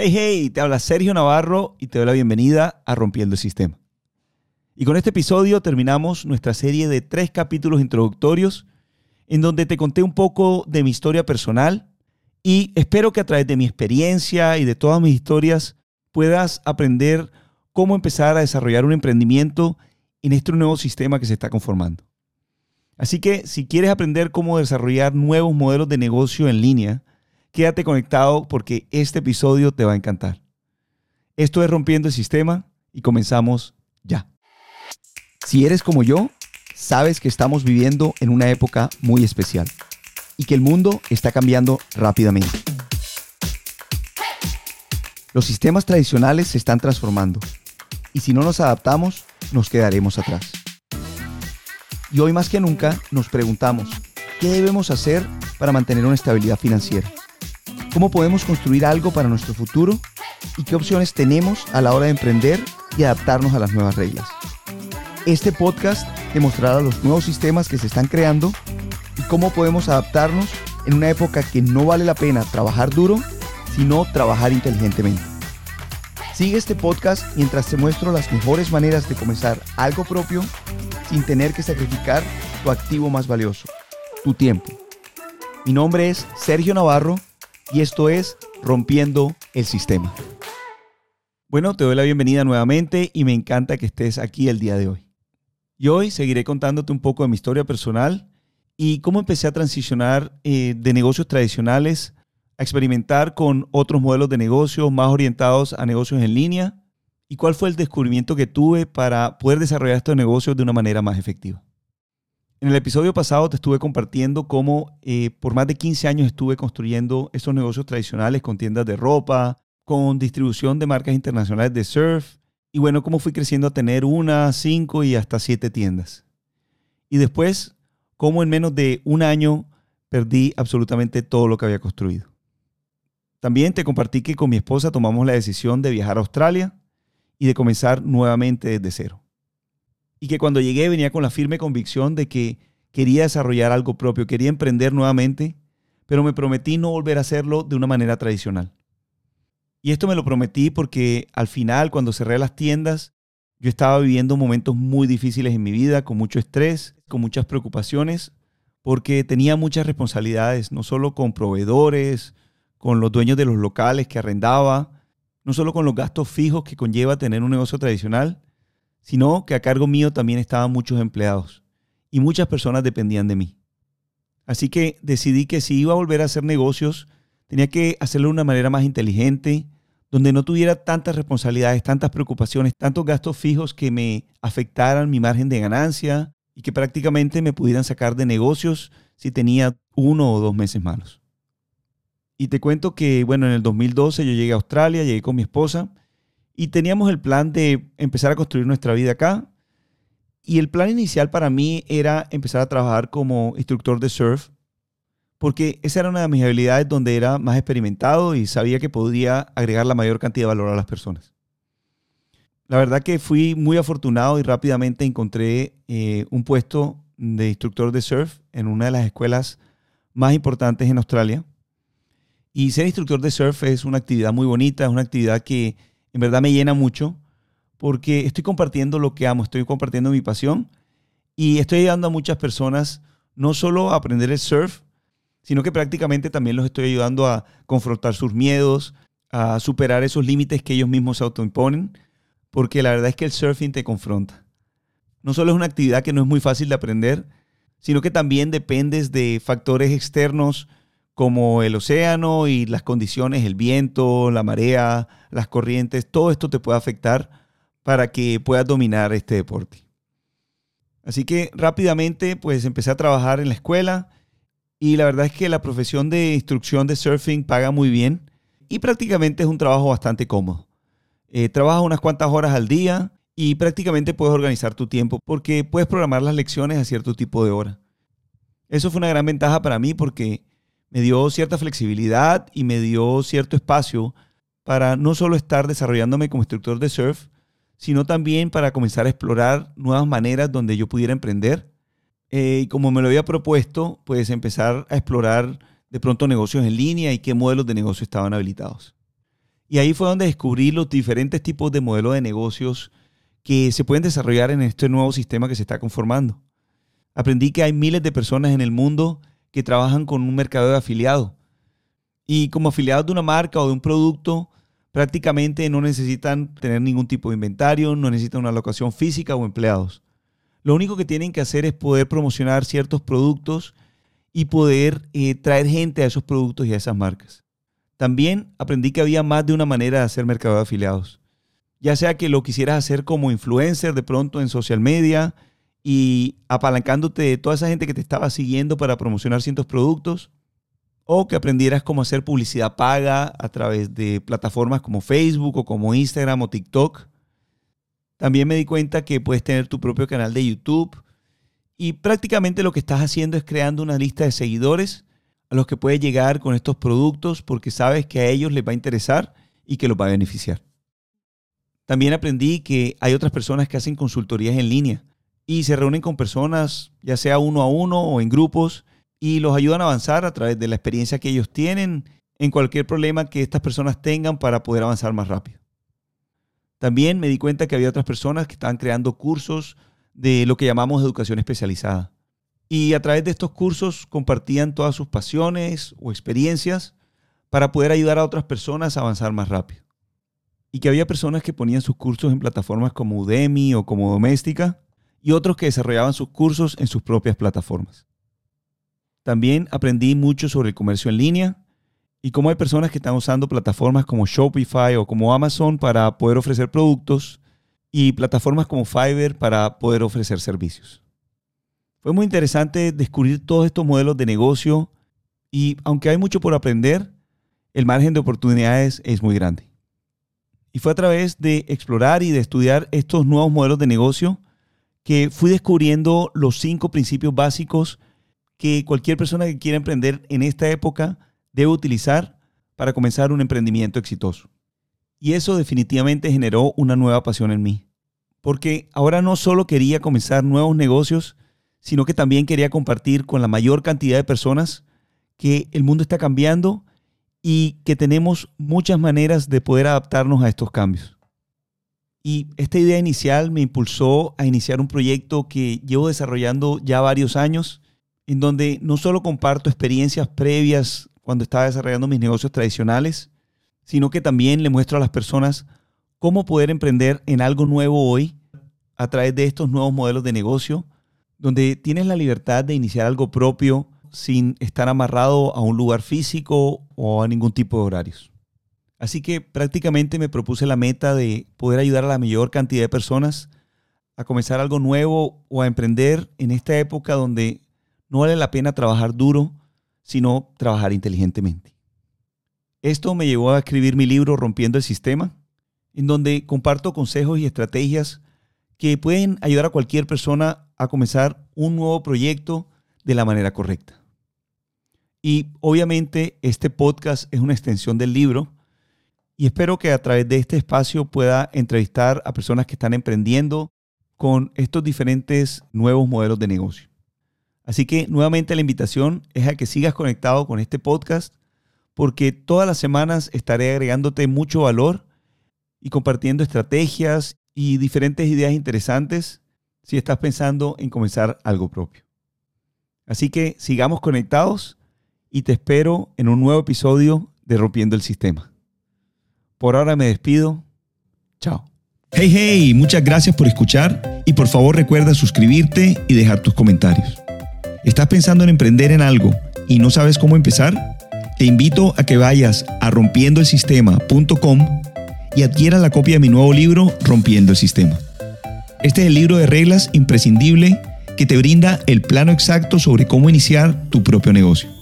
Hey, hey, te habla Sergio Navarro y te doy la bienvenida a Rompiendo el Sistema. Y con este episodio terminamos nuestra serie de tres capítulos introductorios en donde te conté un poco de mi historia personal y espero que a través de mi experiencia y de todas mis historias puedas aprender cómo empezar a desarrollar un emprendimiento en este nuevo sistema que se está conformando. Así que si quieres aprender cómo desarrollar nuevos modelos de negocio en línea, Quédate conectado porque este episodio te va a encantar. Esto es Rompiendo el Sistema y comenzamos ya. Si eres como yo, sabes que estamos viviendo en una época muy especial y que el mundo está cambiando rápidamente. Los sistemas tradicionales se están transformando y si no nos adaptamos, nos quedaremos atrás. Y hoy más que nunca nos preguntamos, ¿qué debemos hacer para mantener una estabilidad financiera? Cómo podemos construir algo para nuestro futuro y qué opciones tenemos a la hora de emprender y adaptarnos a las nuevas reglas. Este podcast te mostrará los nuevos sistemas que se están creando y cómo podemos adaptarnos en una época que no vale la pena trabajar duro, sino trabajar inteligentemente. Sigue este podcast mientras te muestro las mejores maneras de comenzar algo propio sin tener que sacrificar tu activo más valioso, tu tiempo. Mi nombre es Sergio Navarro y esto es Rompiendo el Sistema. Bueno, te doy la bienvenida nuevamente y me encanta que estés aquí el día de hoy. Y hoy seguiré contándote un poco de mi historia personal y cómo empecé a transicionar eh, de negocios tradicionales a experimentar con otros modelos de negocios más orientados a negocios en línea y cuál fue el descubrimiento que tuve para poder desarrollar estos negocios de una manera más efectiva. En el episodio pasado te estuve compartiendo cómo eh, por más de 15 años estuve construyendo estos negocios tradicionales con tiendas de ropa, con distribución de marcas internacionales de surf y bueno, cómo fui creciendo a tener una, cinco y hasta siete tiendas. Y después, cómo en menos de un año perdí absolutamente todo lo que había construido. También te compartí que con mi esposa tomamos la decisión de viajar a Australia y de comenzar nuevamente desde cero y que cuando llegué venía con la firme convicción de que quería desarrollar algo propio, quería emprender nuevamente, pero me prometí no volver a hacerlo de una manera tradicional. Y esto me lo prometí porque al final, cuando cerré las tiendas, yo estaba viviendo momentos muy difíciles en mi vida, con mucho estrés, con muchas preocupaciones, porque tenía muchas responsabilidades, no solo con proveedores, con los dueños de los locales que arrendaba, no solo con los gastos fijos que conlleva tener un negocio tradicional, sino que a cargo mío también estaban muchos empleados y muchas personas dependían de mí. Así que decidí que si iba a volver a hacer negocios, tenía que hacerlo de una manera más inteligente, donde no tuviera tantas responsabilidades, tantas preocupaciones, tantos gastos fijos que me afectaran mi margen de ganancia y que prácticamente me pudieran sacar de negocios si tenía uno o dos meses malos. Y te cuento que, bueno, en el 2012 yo llegué a Australia, llegué con mi esposa y teníamos el plan de empezar a construir nuestra vida acá. Y el plan inicial para mí era empezar a trabajar como instructor de surf, porque esa era una de mis habilidades donde era más experimentado y sabía que podía agregar la mayor cantidad de valor a las personas. La verdad que fui muy afortunado y rápidamente encontré eh, un puesto de instructor de surf en una de las escuelas más importantes en Australia. Y ser instructor de surf es una actividad muy bonita, es una actividad que en verdad me llena mucho porque estoy compartiendo lo que amo, estoy compartiendo mi pasión y estoy ayudando a muchas personas no solo a aprender el surf, sino que prácticamente también los estoy ayudando a confrontar sus miedos, a superar esos límites que ellos mismos se autoimponen, porque la verdad es que el surfing te confronta. No solo es una actividad que no es muy fácil de aprender, sino que también dependes de factores externos como el océano y las condiciones, el viento, la marea, las corrientes, todo esto te puede afectar para que puedas dominar este deporte. Así que rápidamente pues empecé a trabajar en la escuela y la verdad es que la profesión de instrucción de surfing paga muy bien y prácticamente es un trabajo bastante cómodo. Eh, trabajas unas cuantas horas al día y prácticamente puedes organizar tu tiempo porque puedes programar las lecciones a cierto tipo de hora. Eso fue una gran ventaja para mí porque me dio cierta flexibilidad y me dio cierto espacio para no solo estar desarrollándome como instructor de surf, sino también para comenzar a explorar nuevas maneras donde yo pudiera emprender. Eh, y como me lo había propuesto, pues empezar a explorar de pronto negocios en línea y qué modelos de negocio estaban habilitados. Y ahí fue donde descubrí los diferentes tipos de modelos de negocios que se pueden desarrollar en este nuevo sistema que se está conformando. Aprendí que hay miles de personas en el mundo que trabajan con un mercado de afiliados. Y como afiliados de una marca o de un producto, prácticamente no necesitan tener ningún tipo de inventario, no necesitan una locación física o empleados. Lo único que tienen que hacer es poder promocionar ciertos productos y poder eh, traer gente a esos productos y a esas marcas. También aprendí que había más de una manera de hacer mercado de afiliados. Ya sea que lo quisieras hacer como influencer de pronto en social media y apalancándote de toda esa gente que te estaba siguiendo para promocionar ciertos productos, o que aprendieras cómo hacer publicidad paga a través de plataformas como Facebook o como Instagram o TikTok. También me di cuenta que puedes tener tu propio canal de YouTube y prácticamente lo que estás haciendo es creando una lista de seguidores a los que puedes llegar con estos productos porque sabes que a ellos les va a interesar y que los va a beneficiar. También aprendí que hay otras personas que hacen consultorías en línea y se reúnen con personas, ya sea uno a uno o en grupos, y los ayudan a avanzar a través de la experiencia que ellos tienen en cualquier problema que estas personas tengan para poder avanzar más rápido. También me di cuenta que había otras personas que estaban creando cursos de lo que llamamos educación especializada. Y a través de estos cursos compartían todas sus pasiones o experiencias para poder ayudar a otras personas a avanzar más rápido. Y que había personas que ponían sus cursos en plataformas como Udemy o como Doméstica y otros que desarrollaban sus cursos en sus propias plataformas. También aprendí mucho sobre el comercio en línea y cómo hay personas que están usando plataformas como Shopify o como Amazon para poder ofrecer productos y plataformas como Fiverr para poder ofrecer servicios. Fue muy interesante descubrir todos estos modelos de negocio y aunque hay mucho por aprender, el margen de oportunidades es muy grande. Y fue a través de explorar y de estudiar estos nuevos modelos de negocio que fui descubriendo los cinco principios básicos que cualquier persona que quiera emprender en esta época debe utilizar para comenzar un emprendimiento exitoso. Y eso definitivamente generó una nueva pasión en mí. Porque ahora no solo quería comenzar nuevos negocios, sino que también quería compartir con la mayor cantidad de personas que el mundo está cambiando y que tenemos muchas maneras de poder adaptarnos a estos cambios. Y esta idea inicial me impulsó a iniciar un proyecto que llevo desarrollando ya varios años en donde no solo comparto experiencias previas cuando estaba desarrollando mis negocios tradicionales, sino que también le muestro a las personas cómo poder emprender en algo nuevo hoy a través de estos nuevos modelos de negocio, donde tienes la libertad de iniciar algo propio sin estar amarrado a un lugar físico o a ningún tipo de horarios. Así que prácticamente me propuse la meta de poder ayudar a la mayor cantidad de personas a comenzar algo nuevo o a emprender en esta época donde no vale la pena trabajar duro, sino trabajar inteligentemente. Esto me llevó a escribir mi libro Rompiendo el Sistema, en donde comparto consejos y estrategias que pueden ayudar a cualquier persona a comenzar un nuevo proyecto de la manera correcta. Y obviamente este podcast es una extensión del libro y espero que a través de este espacio pueda entrevistar a personas que están emprendiendo con estos diferentes nuevos modelos de negocio. Así que nuevamente la invitación es a que sigas conectado con este podcast porque todas las semanas estaré agregándote mucho valor y compartiendo estrategias y diferentes ideas interesantes si estás pensando en comenzar algo propio. Así que sigamos conectados y te espero en un nuevo episodio de Rompiendo el Sistema. Por ahora me despido. Chao. Hey, hey, muchas gracias por escuchar y por favor recuerda suscribirte y dejar tus comentarios. ¿Estás pensando en emprender en algo y no sabes cómo empezar? Te invito a que vayas a rompiendoelsistema.com y adquieras la copia de mi nuevo libro Rompiendo el Sistema. Este es el libro de reglas imprescindible que te brinda el plano exacto sobre cómo iniciar tu propio negocio.